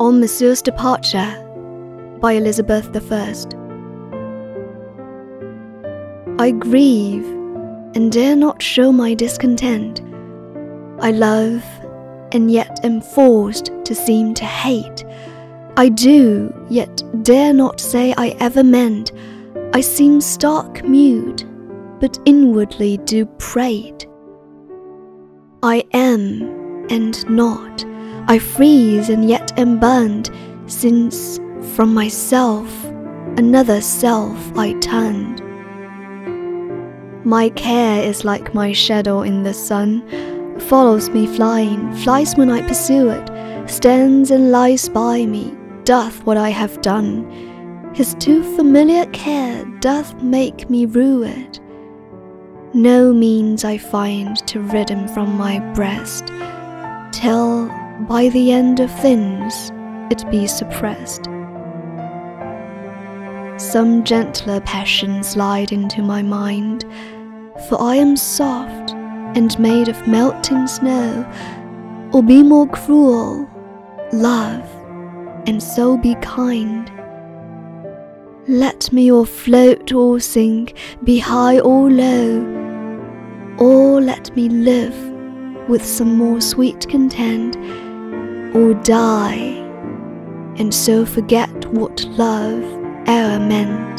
On Monsieur's Departure by Elizabeth I. I grieve and dare not show my discontent. I love and yet am forced to seem to hate. I do, yet dare not say I ever meant. I seem stark mute, but inwardly do prate. I am and not. I freeze and yet am burned, since from myself another self I turned. My care is like my shadow in the sun, follows me flying, flies when I pursue it, stands and lies by me, doth what I have done. His too familiar care doth make me rue it. No means I find to rid him from my breast, till by the end of things it be suppressed. Some gentler passion slide into my mind, for I am soft and made of melting snow, or be more cruel, love, and so be kind. Let me or float or sink, be high or low, or let me live with some more sweet content or die, and so forget what love e'er meant.